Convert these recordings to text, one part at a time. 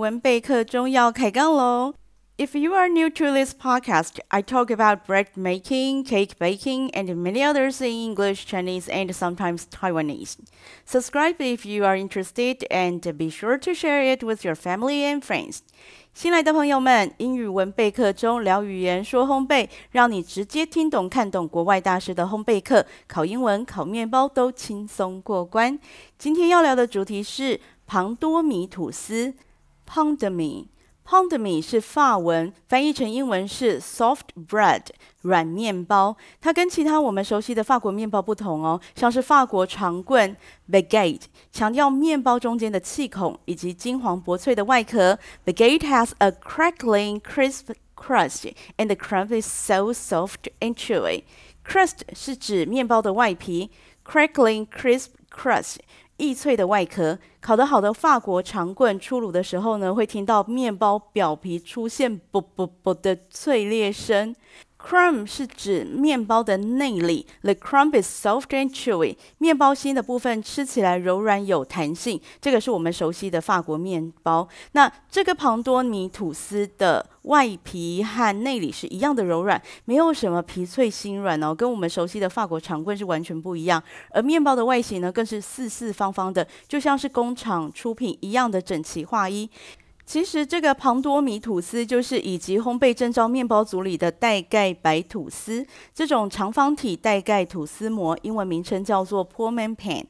文备课中要开杠喽。If you are new to this podcast, I talk about bread making, cake baking, and many others in English, Chinese, and sometimes Taiwanese. Subscribe if you are interested, and be sure to share it with your family and friends. 新来的朋友们，英语文备课中聊语言说烘焙，让你直接听懂看懂国外大师的烘焙课，考英文、烤面包都轻松过关。今天要聊的主题是庞多米吐司 （Pain de Mie）。Pain de mie 是法文，翻译成英文是 soft bread 软面包。它跟其他我们熟悉的法国面包不同哦，像是法国长棍 baguette，强调面包中间的气孔以及金黄薄脆的外壳。Baguette has a crackling crisp crust and the crumb is so soft and chewy. Crust 是指面包的外皮，crackling crisp crust。 易脆的外壳，烤得好的法国长棍出炉的时候呢，会听到面包表皮出现“啵啵啵”的脆裂声。Crumb 是指面包的内里，The crumb is soft and chewy。面包心的部分吃起来柔软有弹性，这个是我们熟悉的法国面包。那这个庞多尼吐司的外皮和内里是一样的柔软，没有什么皮脆心软哦，跟我们熟悉的法国长棍是完全不一样。而面包的外形呢，更是四四方方的，就像是工厂出品一样的整齐划一。其实这个庞多米吐司就是以及烘焙正照面包组里的带盖白吐司，这种长方体带盖吐司模，英文名称叫做 Pullman pan。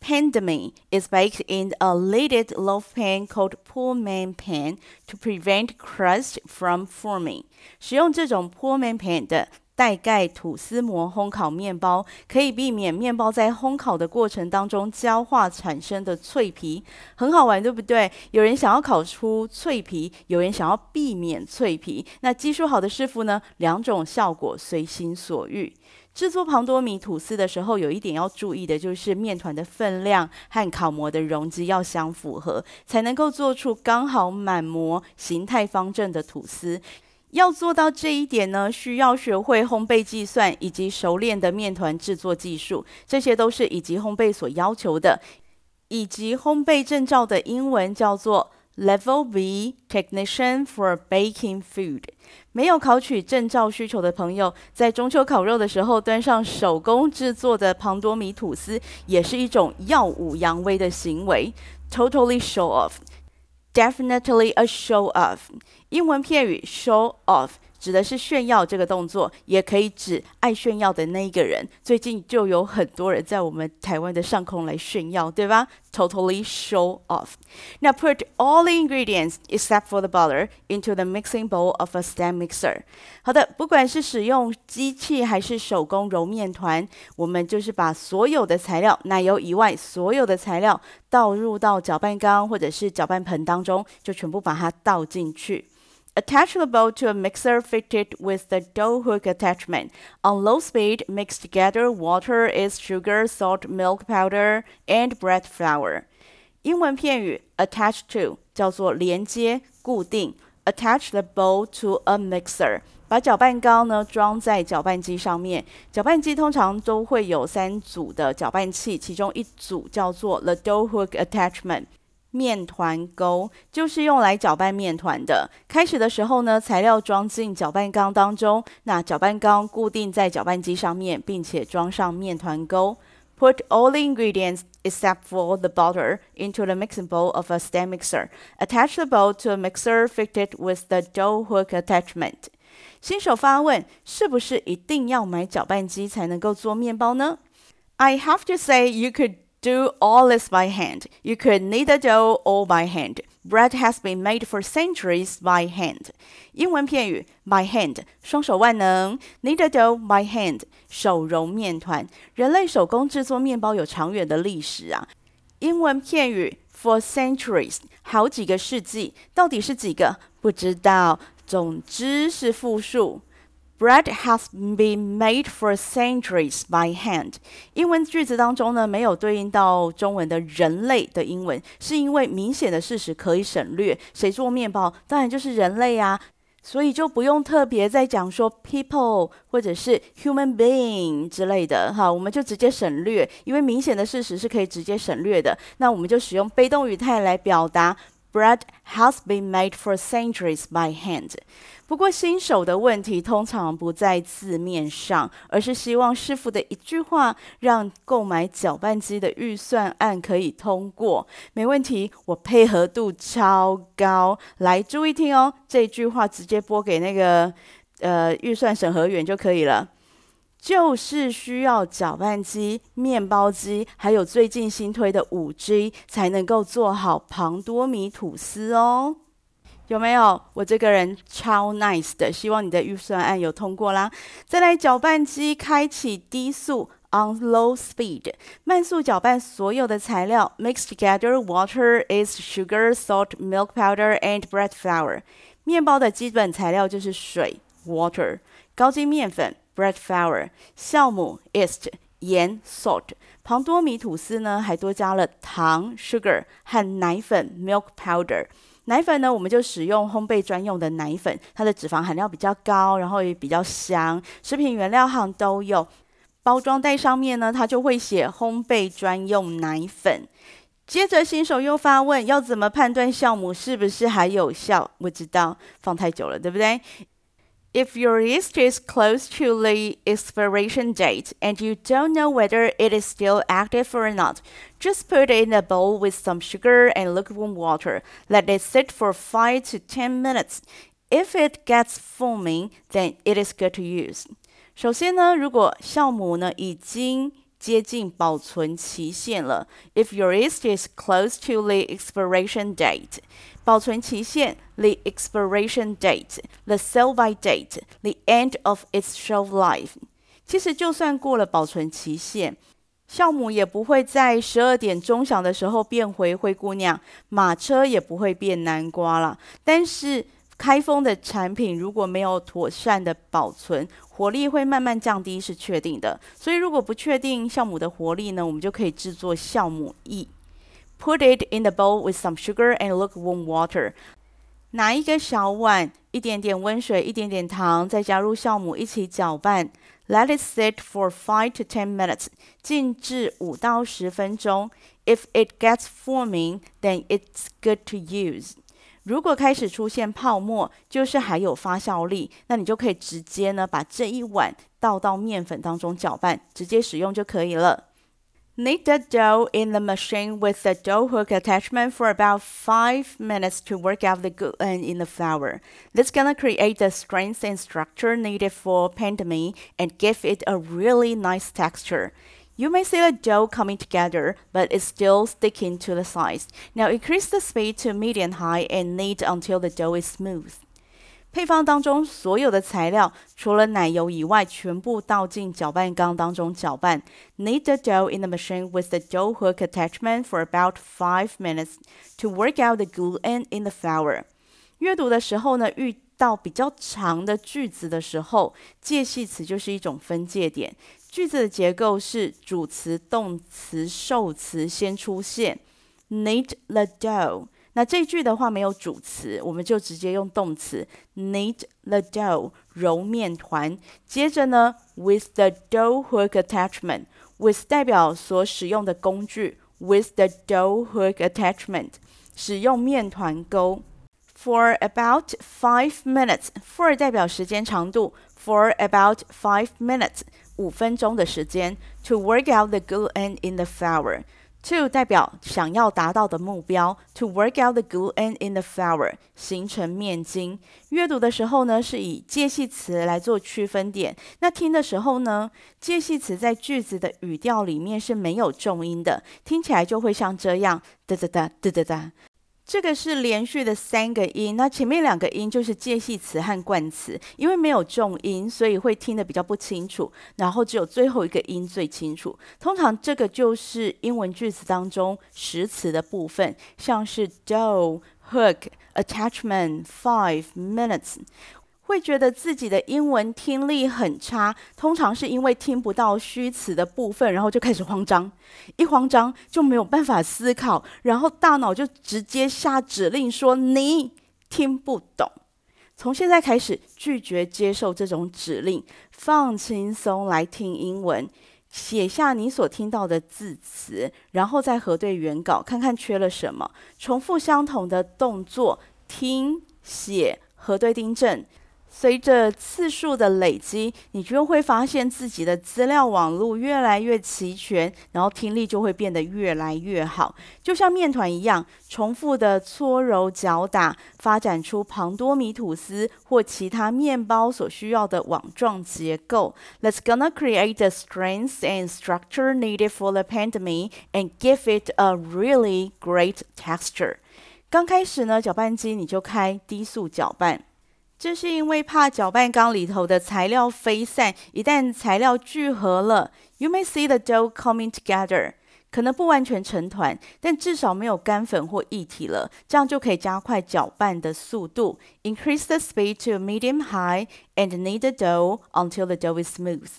Pandemie is baked in a leaded loaf pan called Pullman pan to prevent crust from forming。使用这种 Pullman pan 的。带盖吐司模烘烤面包，可以避免面包在烘烤的过程当中焦化产生的脆皮，很好玩，对不对？有人想要烤出脆皮，有人想要避免脆皮。那技术好的师傅呢，两种效果随心所欲。制作庞多米吐司的时候，有一点要注意的就是面团的分量和烤模的容积要相符合，才能够做出刚好满模、形态方正的吐司。要做到这一点呢，需要学会烘焙计算以及熟练的面团制作技术，这些都是以及烘焙所要求的。以及烘焙证照的英文叫做 Level B Technician for Baking Food。没有考取证照需求的朋友，在中秋烤肉的时候端上手工制作的庞多米吐司，也是一种耀武扬威的行为，Totally show off off，Definitely a show off。英文片语 show off 指的是炫耀这个动作，也可以指爱炫耀的那一个人。最近就有很多人在我们台湾的上空来炫耀，对吧？Totally show off。Now put all the ingredients except for the butter into the mixing bowl of a stand mixer。好的，不管是使用机器还是手工揉面团，我们就是把所有的材料，奶油以外所有的材料倒入到搅拌缸或者是搅拌盆当中，就全部把它倒进去。Attach the bowl to a mixer fitted with the dough hook attachment. On low speed, mix together water, yeast, sugar, salt, milk powder, and bread flour. 英文片语 attach to 叫做连接、固定。Attach the bowl to a mixer. 把搅拌缸呢装在搅拌机上面。搅拌机通常都会有三组的搅拌器，其中一组叫做 the dough hook attachment。 面团钩就是用来搅拌面团的。开始的时候呢，材料装进搅拌缸当中，那搅拌缸固定在搅拌机上面，并且装上面团钩。Put all the ingredients except for the butter into the mixing bowl of a stand mixer. Attach the bowl to a mixer fitted with the dough hook attachment. 新手发问：是不是一定要买搅拌机才能够做面包呢？I have to say you could. Do all this by hand. You could knead the dough all by hand. Bread has been made for centuries by hand. 英文片语 by hand 双手万能，knead the dough by hand 手揉面团。人类手工制作面包有长远的历史啊。英文片语 for centuries 好几个世纪，到底是几个？不知道。总之是复数。 Bread has been made for centuries by hand。英文句子当中呢，没有对应到中文的人类的英文，是因为明显的事实可以省略。谁做面包？当然就是人类啊，所以就不用特别再讲说 people 或者是 human being 之类的哈，我们就直接省略，因为明显的事实是可以直接省略的。那我们就使用被动语态来表达。Bread has been made for centuries by hand。不过新手的问题通常不在字面上，而是希望师傅的一句话让购买搅拌机的预算案可以通过。没问题，我配合度超高。来，注意听哦，这句话直接拨给那个呃预算审核员就可以了。就是需要搅拌机、面包机，还有最近新推的五 G，才能够做好庞多米吐司哦。有没有？我这个人超 nice 的，希望你的预算案有通过啦。再来，搅拌机开启低速 on low speed，慢速搅拌所有的材料。Mix together water, is sugar, salt, milk powder and bread flour。面包的基本材料就是水 water，高筋面粉。Bread flour、酵母 yeast、盐 salt，庞多米吐司呢还多加了糖 sugar 和奶粉 milk powder。奶粉呢，我们就使用烘焙专用的奶粉，它的脂肪含量比较高，然后也比较香。食品原料行都有，包装袋上面呢，它就会写烘焙专用奶粉。接着新手又发问，要怎么判断酵母是不是还有效？不知道，放太久了，对不对 ？If your yeast is close to the expiration date and you don't know whether it is still active or not, just put it in a bowl with some sugar and lukewarm water. Let it sit for 5 to 10 minutes. If it gets foaming, then it is good to use. 首先呢，如果酵母呢已经 接近保存期限了，if your yeast is close to the expiration date。保存期限，the expiration date，the sell-by date，the end of its shelf life。其实就算过了保存期限，酵母也不会在十二点钟响的时候变回灰姑娘，马车也不会变南瓜了。但是开封的产品如果没有妥善的保存，活力会慢慢降低是确定的。所以如果不确定酵母的活力呢，我们就可以制作酵母液。Put it in the bowl with some sugar and lukewarm water。拿一个小碗，一点点温水，一点点糖，再加入酵母一起搅拌。Let it sit for five to ten minutes。静置五到十分钟。If it gets foaming, then it's good to use。如果开始出现泡沫，就是还有发酵力，那你就可以直接呢把这一碗倒到面粉当中搅拌，直接使用就可以了。Knead the dough in the machine with the dough hook attachment for about five minutes to work out the gluten in the flour. This is gonna create the strength and structure needed for penne mie and give it a really nice texture. You may see the dough coming together, but it's still sticking to the sides. Now increase the speed to medium high and knead until the dough is smooth. 配方当中所有的材料，除了奶油以外，全部倒进搅拌缸当中搅拌。Knead the dough in the machine with the dough hook attachment for about five minutes to work out the gluten in the flour。阅读的时候呢，遇到比较长的句子的时候，介系词就是一种分界点。 句子的结构是主词、动词、受词先出现。Knead the dough。那这句的话没有主词，我们就直接用动词 knead the dough 揉面团。接着呢，with the dough hook attachment，with 代表所使用的工具，with the dough hook attachment 使用面团钩。For about five minutes，for 代表时间长度，for about five minutes 五分钟的时间，to work out the gluten in the flour。To 代表想要达到的目标，to work out the gluten in the flour，形成面筋。阅读的时候呢，是以介系词来做区分点。那听的时候呢，介系词在句子的语调里面是没有重音的，听起来就会像这样，哒哒哒，哒哒哒。 这个是连续的三个音，那前面两个音就是介系词和冠词，因为没有重音，所以会听得比较不清楚。然后只有最后一个音最清楚。通常这个就是英文句子当中实词的部分，像是 dough、hook、attachment、five minutes。会觉得自己的英文听力很差，通常是因为听不到虚词的部分，然后就开始慌张，一慌张就没有办法思考，然后大脑就直接下指令说你听不懂。从现在开始拒绝接受这种指令，放轻松来听英文。写下你所听到的字词，然后再核对原稿，看看缺了什么。重复相同的动作，听、写、核对、订正。随着次数的累积，你就会发现自己的资料网络越来越齐全，然后听力就会变得越来越好。就像面团一样，重复的搓揉搅打，发展出庞多米吐司或其他面包所需要的网状结构。Let's gonna create the strength and structure needed for the pan de mie and give it a really great texture。刚开始呢，搅拌机你就开低速搅拌。这是因为怕搅拌缸里头的材料飞散，一旦材料聚合了，you may see the dough coming together，可能不完全成团，但至少没有干粉或液体了，这样就可以加快搅拌的速度。Increase the speed to medium high and knead the dough until the dough is smooth.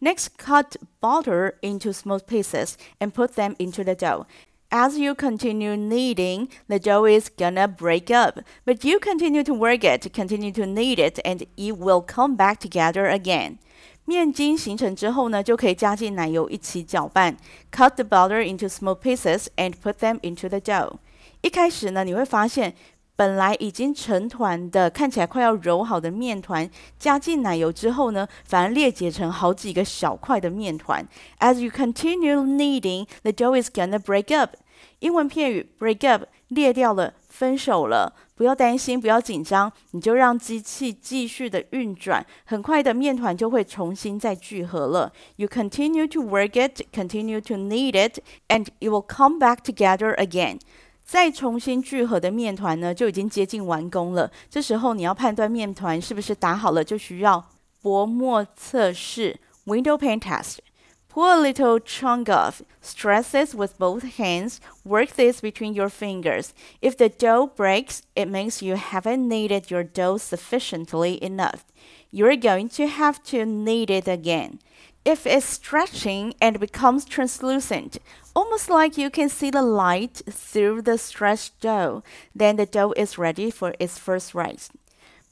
Next, cut butter into small pieces and put them into the dough. As you continue kneading, the dough is gonna break up, but you continue to work it, continue to knead it, and it will come back together again. 面筋形成之后呢，就可以加进奶油一起搅拌。Cut the butter into small pieces and put them into the dough. 一开始呢，你会发现本来已经成团的、看起来快要揉好的面团，加进奶油之后呢，反而裂解成好几个小块的面团。As you continue kneading, the dough is gonna break up. 英文片语 break up 裂掉了，分手了。不要担心，不要紧张，你就让机器继续的运转，很快的面团就会重新再聚合了。You continue to work it, continue to knead it, and it will come back together again。再重新聚合的面团呢，就已经接近完工了。这时候你要判断面团是不是打好了，就需要薄膜测试 （window pane test）。Pull a little chunk off, stress this with both hands, work this between your fingers. If the dough breaks, it means you haven't kneaded your dough sufficiently enough. You're going to have to knead it again. If it's stretching and becomes translucent, almost like you can see the light through the stretched dough, then the dough is ready for its first rise.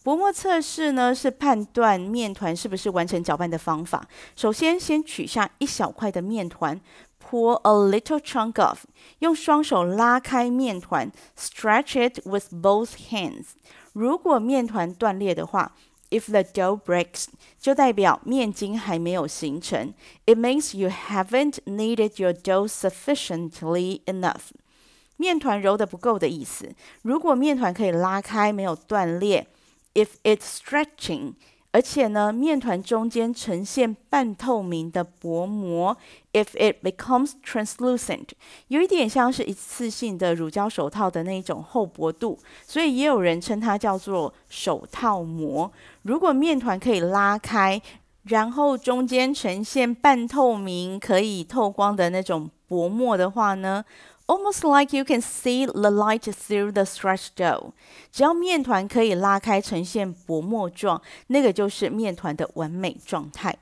薄膜测试呢，是判断面团是不是完成搅拌的方法。首先，先取下一小块的面团，pull a little chunk off，用双手拉开面团，stretch it with both hands。如果面团断裂的话，if the dough breaks，就代表面筋还没有形成，it means you haven't kneaded your dough sufficiently enough。面团揉得不够的意思。如果面团可以拉开，没有断裂。If it's stretching，而且呢，面团中间呈现半透明的薄膜。If it becomes translucent，有一点像是一次性的乳胶手套的那种厚薄度，所以也有人称它叫做手套膜。如果面团可以拉开，然后中间呈现半透明、可以透光的那种薄膜的话呢 ？Almost like you can see the light through the stretched dough。只要面团可以拉开，呈现薄膜状，那个就是面团的完美状态。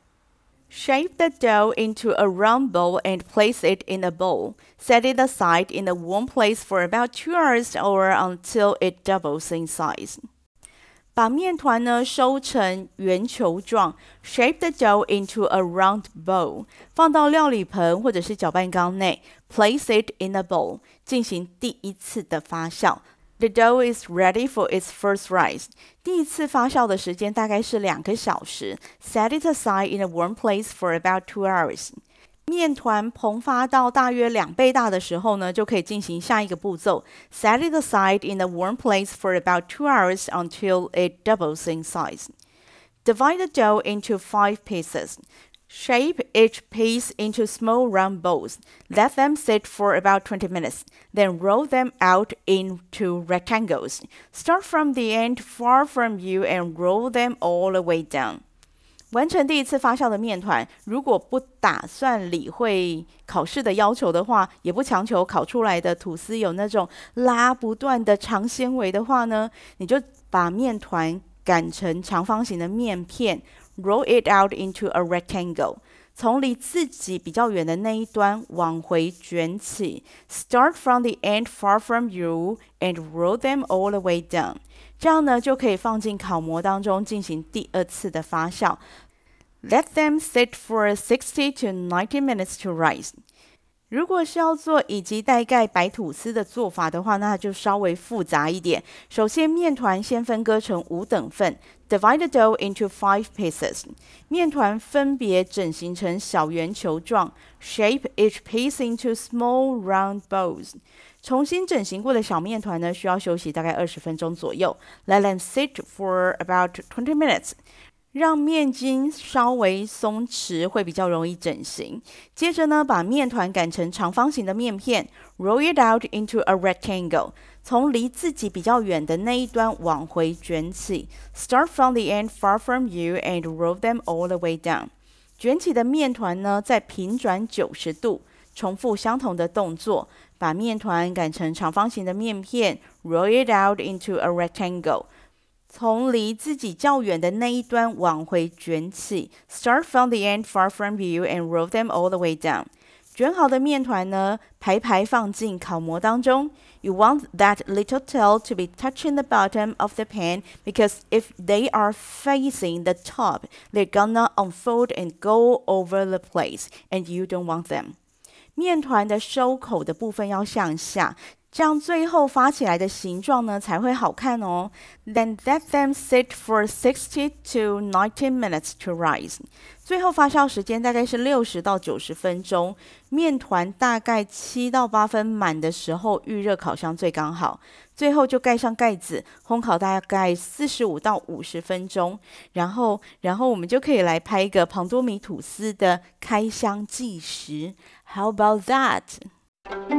Shape the dough into a round ball and place it in a bowl. Set it aside in a warm place for about two hours or until it doubles in size. 把面团呢收成圆球状，shape the dough into a round bowl，放到料理盆或者是搅拌缸内，place it in a bowl，进行第一次的发酵。The dough is ready for its first rise。第一次发酵的时间大概是两个小时。Set it aside in a warm place for about two hours。 面团膨发到大约两倍大的时候呢，就可以进行下一个步骤。Set it aside in a warm place for about two hours until it doubles in size. Divide the dough into five pieces. Shape each piece into small round balls. Let them sit for about 20 minutes. Then roll them out into rectangles. Start from the end far from you and roll them all the way down. 完成第一次发酵的面团，如果不打算理会考试的要求的话，也不强求烤出来的吐司有那种拉不断的长纤维的话呢，你就把面团擀成长方形的面片，roll it out into a rectangle，从离自己比较远的那一端往回卷起，start from the end far from you and roll them all the way down。这样呢，就可以放进烤模当中进行第二次的发酵。Let them sit for sixty to ninety minutes to rise. 如果是要做以及带盖白吐司的做法的话，那就稍微复杂一点。首先，面团先分割成五等份，divide the dough into five pieces。面团分别整形成小圆球状，shape each piece into small round balls。重新整形过的小面团呢，需要休息大概二十分钟左右。Let them sit for about twenty minutes。让面筋稍微松弛，会比较容易整形。接着呢，把面团擀成长方形的面片，roll it out into a rectangle。从离自己比较远的那一端往回卷起，start from the end far from you and roll them all the way down。卷起的面团呢，再平转九十度，重复相同的动作，把面团擀成长方形的面片，roll it out into a rectangle。从离自己较远的那一端往回卷起，start from the end far from you and roll them all the way down。卷好的面团呢，排排放进烤模当中。You want that little tail to be touching the bottom of the pan because if they are facing the top, they're gonna unfold and go over the place, and you don't want them。面团的收口的部分要向下。 这样最后发起来的形状呢，才会好看哦。Then let them sit for sixty to ninety minutes to rise。最后发酵时间大概是六十到九十分钟。面团大概七到八分满的时候预热烤箱最刚好。最后就盖上盖子，烘烤大概四十五到五十分钟。然后，然后我们就可以来拍一个庞多米吐司的开箱计时。How about that？